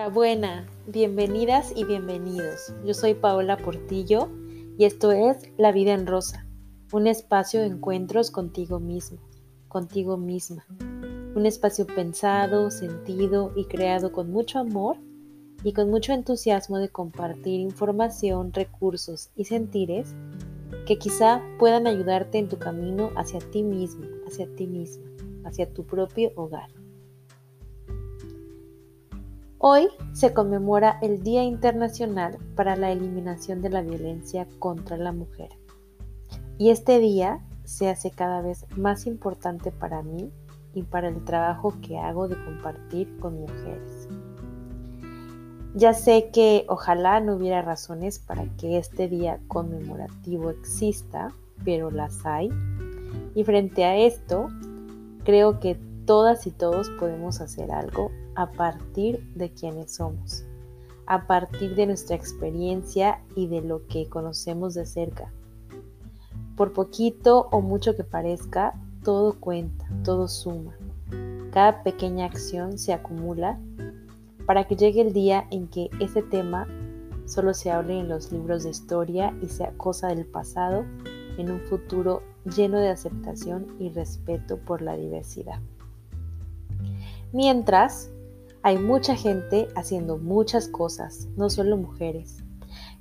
Enhorabuena, bienvenidas y bienvenidos. Yo soy Paola Portillo y esto es La vida en rosa, un espacio de encuentros contigo mismo, contigo misma. Un espacio pensado, sentido y creado con mucho amor y con mucho entusiasmo de compartir información, recursos y sentires que quizá puedan ayudarte en tu camino hacia ti mismo, hacia ti misma, hacia tu propio hogar. Hoy se conmemora el Día Internacional para la Eliminación de la Violencia contra la Mujer. Y este día se hace cada vez más importante para mí y para el trabajo que hago de compartir con mujeres. Ya sé que ojalá no hubiera razones para que este día conmemorativo exista, pero las hay. Y frente a esto, creo que todas y todos podemos hacer algo a partir de quienes somos, a partir de nuestra experiencia y de lo que conocemos de cerca. Por poquito o mucho que parezca, todo cuenta, todo suma. Cada pequeña acción se acumula para que llegue el día en que ese tema solo se hable en los libros de historia y sea cosa del pasado en un futuro lleno de aceptación y respeto por la diversidad. Mientras, hay mucha gente haciendo muchas cosas, no solo mujeres.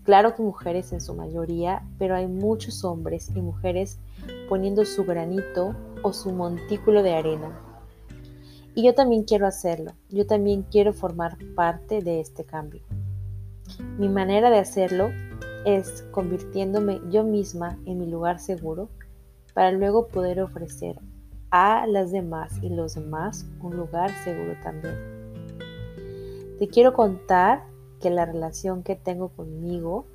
Claro que mujeres en su mayoría, pero hay muchos hombres y mujeres poniendo su granito o su montículo de arena. Y yo también quiero hacerlo, yo también quiero formar parte de este cambio. Mi manera de hacerlo es convirtiéndome yo misma en mi lugar seguro para luego poder ofrecer a las demás y los demás un lugar seguro también. Te quiero contar que la relación que tengo conmigo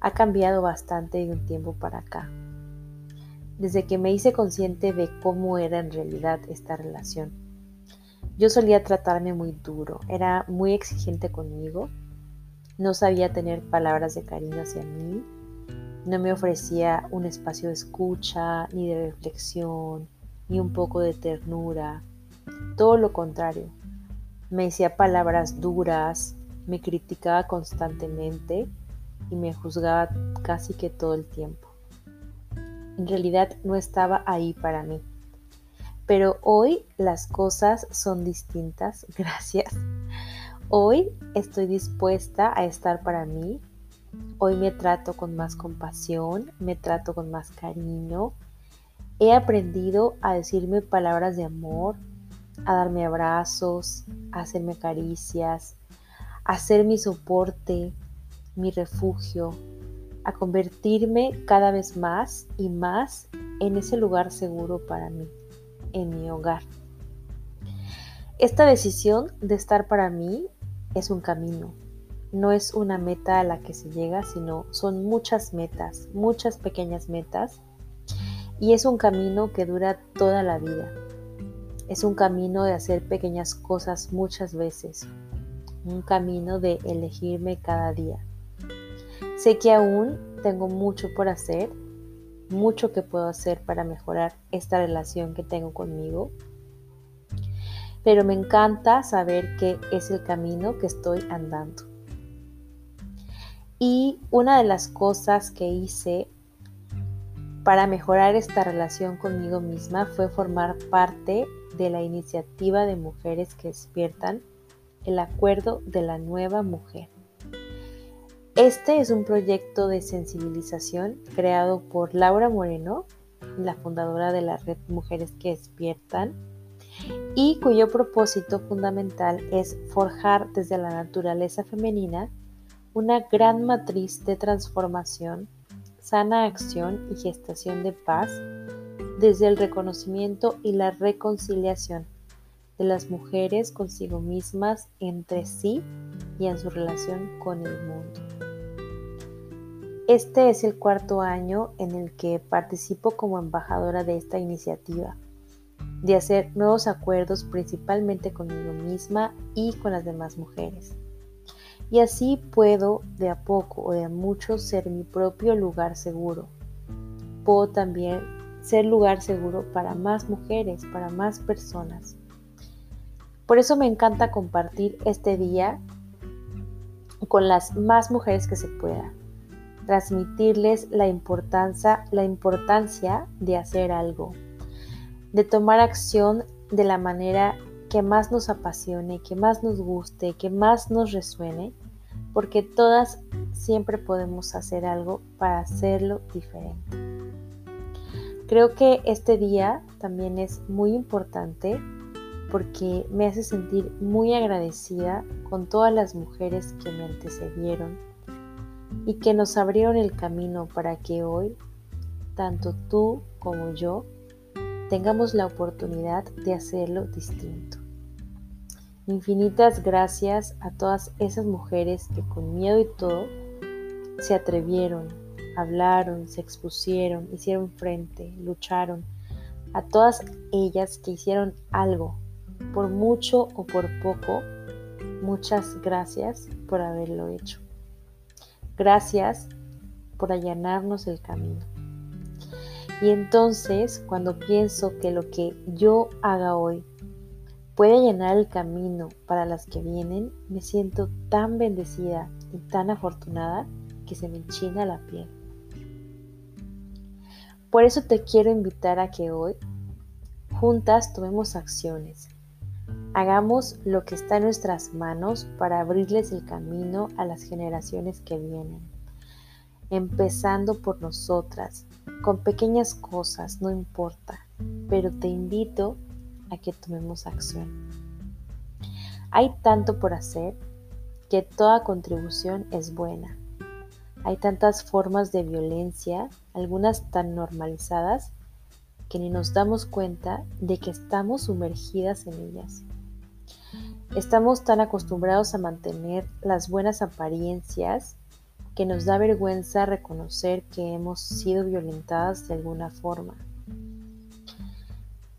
ha cambiado bastante de un tiempo para acá. Desde que me hice consciente de cómo era en realidad esta relación. Yo solía tratarme muy duro, era muy exigente conmigo, no sabía tener palabras de cariño hacia mí, no me ofrecía un espacio de escucha, ni de reflexión, ni un poco de ternura, todo lo contrario me decía palabras duras, me criticaba constantemente y me juzgaba casi que todo el tiempo. En realidad no estaba ahí para mí. Pero hoy las cosas son distintas, gracias. Hoy estoy dispuesta a estar para mí. Hoy me trato con más compasión, me trato con más cariño. He aprendido a decirme palabras de amor, a darme abrazos, a hacerme caricias, a ser mi soporte, mi refugio, a convertirme cada vez más y más en ese lugar seguro para mí, en mi hogar. Esta decisión de estar para mí es un camino, no es una meta a la que se llega, sino son muchas metas, muchas pequeñas metas, y es un camino que dura toda la vida. Es un camino de hacer pequeñas cosas muchas veces, un camino de elegirme cada día. Sé que aún tengo mucho por hacer, mucho que puedo hacer para mejorar esta relación que tengo conmigo, pero me encanta saber que es el camino que estoy andando. Y una de las cosas que hice para mejorar esta relación conmigo misma fue formar parte de la iniciativa de mujeres que despiertan el acuerdo de la nueva mujer. Este es un proyecto de sensibilización creado por Laura Moreno, la fundadora de la red Mujeres que despiertan, y cuyo propósito fundamental es forjar desde la naturaleza femenina una gran matriz de transformación, sana acción y gestación de paz desde el reconocimiento y la reconciliación de las mujeres consigo mismas, entre sí y en su relación con el mundo. Este es el cuarto año en el que participo como embajadora de esta iniciativa, de hacer nuevos acuerdos principalmente conmigo misma y con las demás mujeres. Y así puedo de a poco o de a mucho ser mi propio lugar seguro. Puedo también ser lugar seguro para más mujeres, para más personas. Por eso me encanta compartir este día con las más mujeres que se pueda. Transmitirles la importancia, la importancia de hacer algo, de tomar acción de la manera que más nos apasione, que más nos guste, que más nos resuene, porque todas siempre podemos hacer algo para hacerlo diferente. Creo que este día también es muy importante porque me hace sentir muy agradecida con todas las mujeres que me antecedieron y que nos abrieron el camino para que hoy, tanto tú como yo, tengamos la oportunidad de hacerlo distinto. Infinitas gracias a todas esas mujeres que con miedo y todo se atrevieron, hablaron, se expusieron, hicieron frente, lucharon. A todas ellas que hicieron algo, por mucho o por poco, muchas gracias por haberlo hecho. Gracias por allanarnos el camino. Y entonces, cuando pienso que lo que yo haga hoy puede llenar el camino para las que vienen, me siento tan bendecida y tan afortunada que se me enchina la piel. Por eso te quiero invitar a que hoy juntas tomemos acciones. Hagamos lo que está en nuestras manos para abrirles el camino a las generaciones que vienen. Empezando por nosotras, con pequeñas cosas, no importa, pero te invito a que tomemos acción. Hay tanto por hacer que toda contribución es buena. Hay tantas formas de violencia, algunas tan normalizadas, que ni nos damos cuenta de que estamos sumergidas en ellas. Estamos tan acostumbrados a mantener las buenas apariencias que nos da vergüenza reconocer que hemos sido violentadas de alguna forma.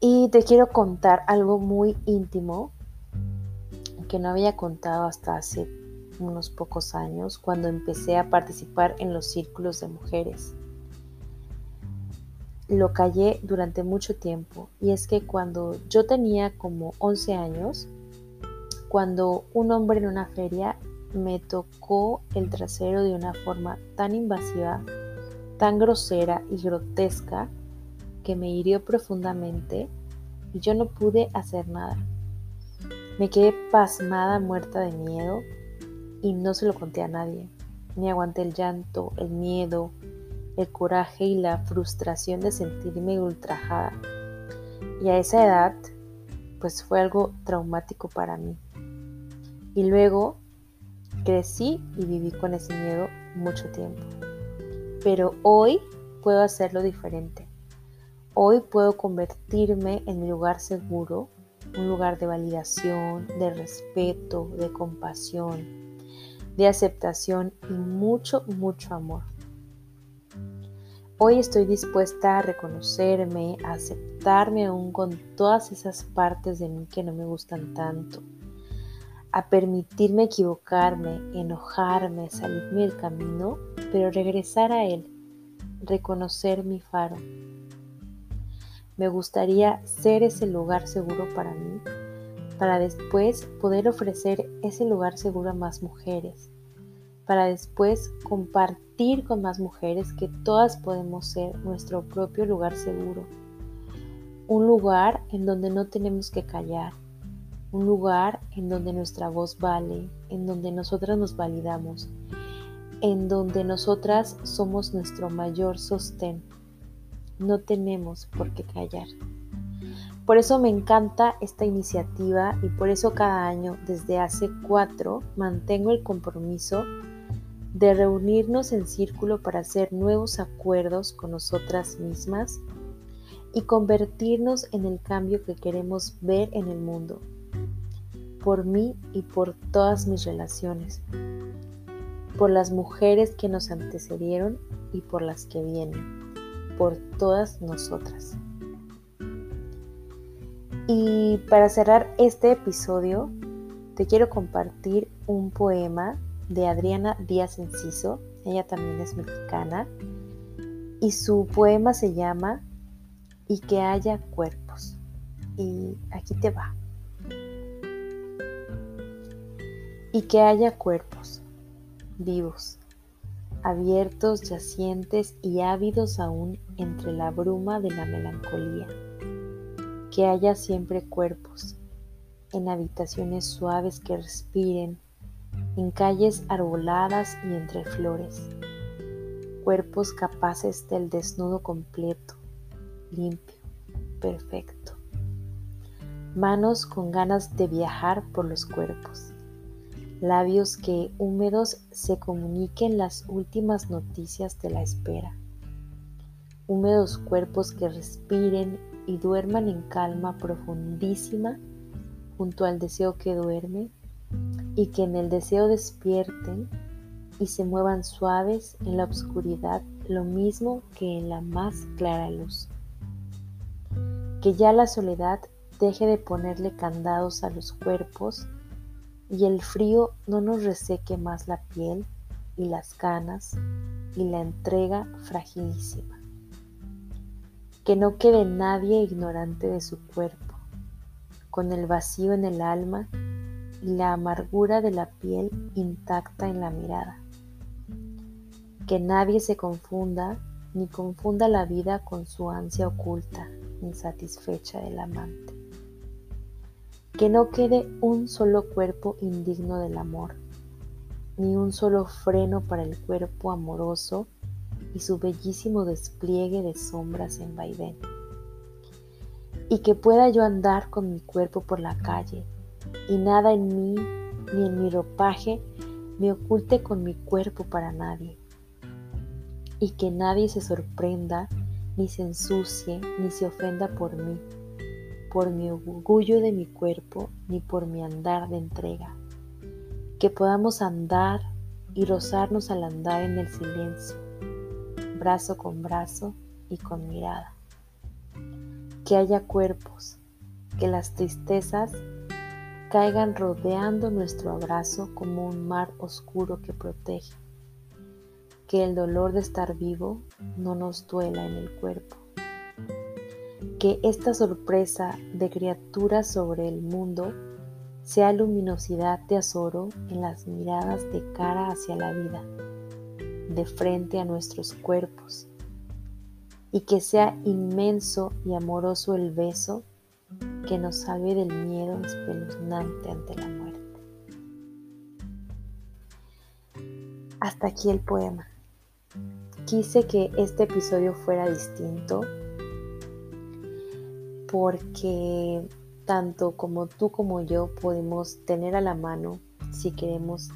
Y te quiero contar algo muy íntimo que no había contado hasta hace unos pocos años cuando empecé a participar en los círculos de mujeres. Lo callé durante mucho tiempo y es que cuando yo tenía como 11 años, cuando un hombre en una feria me tocó el trasero de una forma tan invasiva, tan grosera y grotesca, que me hirió profundamente y yo no pude hacer nada. Me quedé pasmada, muerta de miedo y no se lo conté a nadie. Me aguanté el llanto, el miedo, el coraje y la frustración de sentirme ultrajada. Y a esa edad, pues fue algo traumático para mí. Y luego crecí y viví con ese miedo mucho tiempo. Pero hoy puedo hacerlo diferente. Hoy puedo convertirme en mi lugar seguro, un lugar de validación, de respeto, de compasión, de aceptación y mucho, mucho amor. Hoy estoy dispuesta a reconocerme, a aceptarme aún con todas esas partes de mí que no me gustan tanto, a permitirme equivocarme, enojarme, salirme del camino, pero regresar a él, reconocer mi faro me gustaría ser ese lugar seguro para mí, para después poder ofrecer ese lugar seguro a más mujeres, para después compartir con más mujeres que todas podemos ser nuestro propio lugar seguro. Un lugar en donde no tenemos que callar, un lugar en donde nuestra voz vale, en donde nosotras nos validamos, en donde nosotras somos nuestro mayor sostén no tenemos por qué callar. Por eso me encanta esta iniciativa y por eso cada año, desde hace cuatro, mantengo el compromiso de reunirnos en círculo para hacer nuevos acuerdos con nosotras mismas y convertirnos en el cambio que queremos ver en el mundo, por mí y por todas mis relaciones, por las mujeres que nos antecedieron y por las que vienen por todas nosotras. Y para cerrar este episodio, te quiero compartir un poema de Adriana Díaz Enciso, ella también es mexicana, y su poema se llama Y que haya cuerpos. Y aquí te va. Y que haya cuerpos, vivos, abiertos, yacientes y ávidos aún entre la bruma de la melancolía. Que haya siempre cuerpos, en habitaciones suaves que respiren, en calles arboladas y entre flores, cuerpos capaces del desnudo completo, limpio, perfecto, manos con ganas de viajar por los cuerpos, labios que húmedos se comuniquen las últimas noticias de la espera, húmedos cuerpos que respiren y duerman en calma profundísima junto al deseo que duerme y que en el deseo despierten y se muevan suaves en la oscuridad lo mismo que en la más clara luz. Que ya la soledad deje de ponerle candados a los cuerpos y el frío no nos reseque más la piel y las canas y la entrega fragilísima. Que no quede nadie ignorante de su cuerpo, con el vacío en el alma y la amargura de la piel intacta en la mirada. Que nadie se confunda ni confunda la vida con su ansia oculta, insatisfecha del amante. Que no quede un solo cuerpo indigno del amor, ni un solo freno para el cuerpo amoroso y su bellísimo despliegue de sombras en vaivén. Y que pueda yo andar con mi cuerpo por la calle, y nada en mí ni en mi ropaje me oculte con mi cuerpo para nadie, y que nadie se sorprenda, ni se ensucie, ni se ofenda por mí, por mi orgullo de mi cuerpo, ni por mi andar de entrega. Que podamos andar y rozarnos al andar en el silencio, brazo con brazo y con mirada. Que haya cuerpos, que las tristezas caigan rodeando nuestro abrazo como un mar oscuro que protege. Que el dolor de estar vivo no nos duela en el cuerpo. Que esta sorpresa de criaturas sobre el mundo sea luminosidad de azoro en las miradas de cara hacia la vida, de frente a nuestros cuerpos, y que sea inmenso y amoroso el beso que nos salve del miedo espeluznante ante la muerte. Hasta aquí el poema. Quise que este episodio fuera distinto porque tanto como tú como yo podemos tener a la mano si queremos,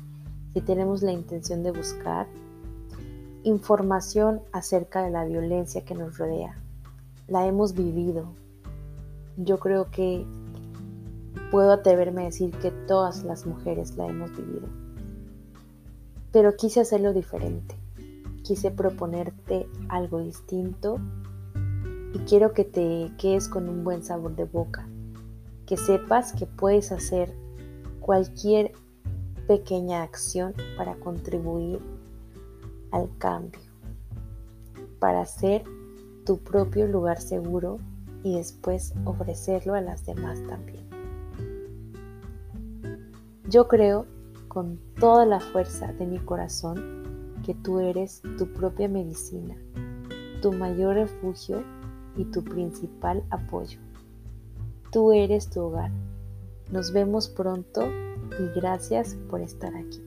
si tenemos la intención de buscar información acerca de la violencia que nos rodea. La hemos vivido, yo creo que puedo atreverme a decir que todas las mujeres la hemos vivido. Pero quise hacerlo diferente. Quise proponerte algo distinto y quiero que te quedes con un buen sabor de boca. Que sepas que puedes hacer cualquier pequeña acción para contribuir al cambio, para hacer tu propio lugar seguro y después ofrecerlo a las demás también. Yo creo con toda la fuerza de mi corazón que tú eres tu propia medicina, tu mayor refugio y tu principal apoyo. Tú eres tu hogar. Nos vemos pronto y gracias por estar aquí.